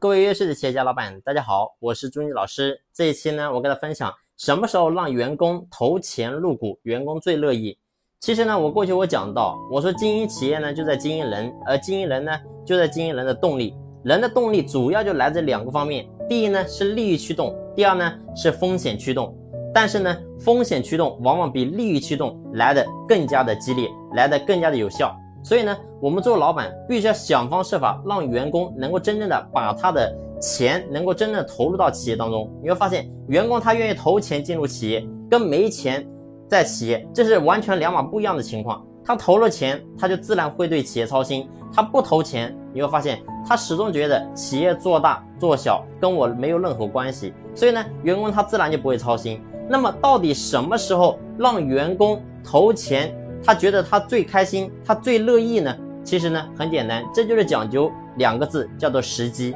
各位优秀的企业家老板，大家好，我是朱妮老师。这一期呢，我跟大家分享什么时候让员工投钱入股，员工最乐意。其实呢，我过去我讲到，我说经营企业呢就在经营人，而经营人呢就在经营人的动力。人的动力主要就来自两个方面，第一呢是利益驱动，第二呢是风险驱动。但是呢，风险驱动往往比利益驱动来的更加的激烈，来的更加的有效。所以呢，我们做老板必须要想方设法让员工能够真正的把他的钱能够真正投入到企业当中。你会发现，员工他愿意投钱进入企业，跟没钱在企业，这是完全两码不一样的情况。他投了钱，他就自然会对企业操心；他不投钱，你会发现他始终觉得企业做大做小跟我没有任何关系。所以呢，员工他自然就不会操心。那么，到底什么时候让员工投钱？他觉得他最开心，他最乐意呢。其实呢很简单，这就是讲究两个字，叫做时机。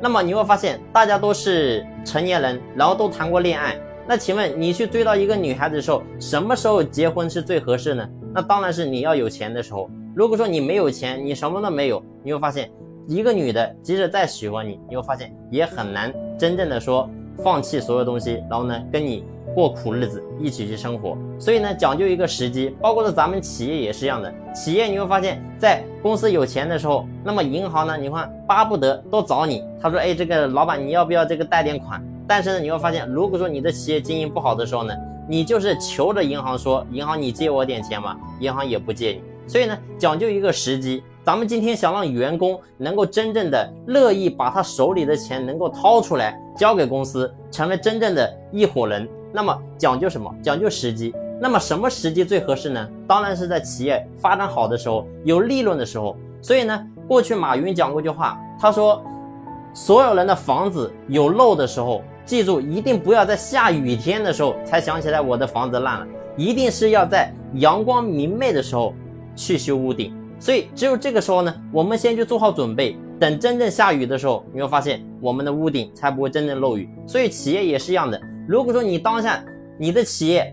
那么你会发现，大家都是成年人，然后都谈过恋爱。那请问你去追到一个女孩子的时候，什么时候结婚是最合适呢？那当然是你要有钱的时候。如果说你没有钱，你什么都没有，你会发现一个女的即使再喜欢你，你会发现也很难真正的说放弃所有东西，然后呢跟你。过苦日子，一起去生活，所以呢，讲究一个时机，包括是咱们企业也是一样的。企业你会发现在公司有钱的时候，那么银行呢，你看巴不得都找你。他说，哎，这个老板你要不要这个贷点款？但是呢，你会发现，如果说你的企业经营不好的时候呢，你就是求着银行说，银行你借我点钱嘛，银行也不借你。所以呢，讲究一个时机。咱们今天想让员工能够真正的乐意把他手里的钱能够掏出来交给公司，成为真正的一伙人。那么讲究什么？讲究时机。那么什么时机最合适呢？当然是在企业发展好的时候，有利润的时候。所以呢，过去马云讲过一句话，他说：“所有人的房子有漏的时候，记住一定不要在下雨天的时候才想起来我的房子烂了，一定是要在阳光明媚的时候去修屋顶。所以只有这个时候呢，我们先去做好准备，等真正下雨的时候，你会发现我们的屋顶才不会真正漏雨。所以企业也是一样的。”如果说你当下你的企业，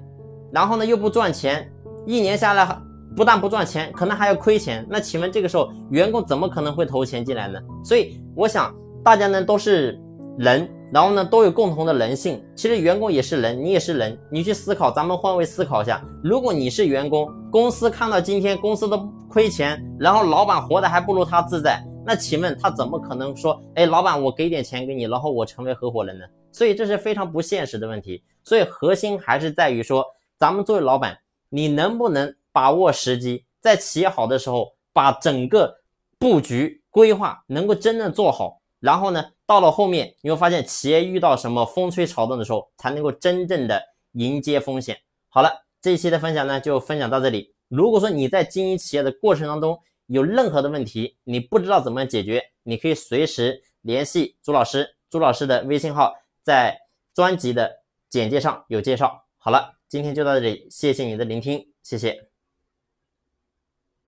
然后呢又不赚钱，一年下来不但不赚钱，可能还要亏钱，那请问这个时候员工怎么可能会投钱进来呢？所以我想大家呢都是人，然后呢都有共同的人性，其实员工也是人，你也是人，你去思考，咱们换位思考一下，如果你是员工，公司看到今天公司都亏钱，然后老板活得还不如他自在。那请问他怎么可能说，哎，老板，我给点钱给你，然后我成为合伙人呢？所以这是非常不现实的问题。所以核心还是在于说，咱们作为老板，你能不能把握时机，在企业好的时候，把整个布局规划能够真正做好，然后呢，到了后面你会发现，企业遇到什么风吹草动的时候，才能够真正的迎接风险。好了，这一期的分享呢，就分享到这里。如果说你在经营企业的过程当中，有任何的问题，你不知道怎么解决，你可以随时联系朱老师。朱老师的微信号在专辑的简介上有介绍。好了，今天就到这里，谢谢你的聆听，谢谢。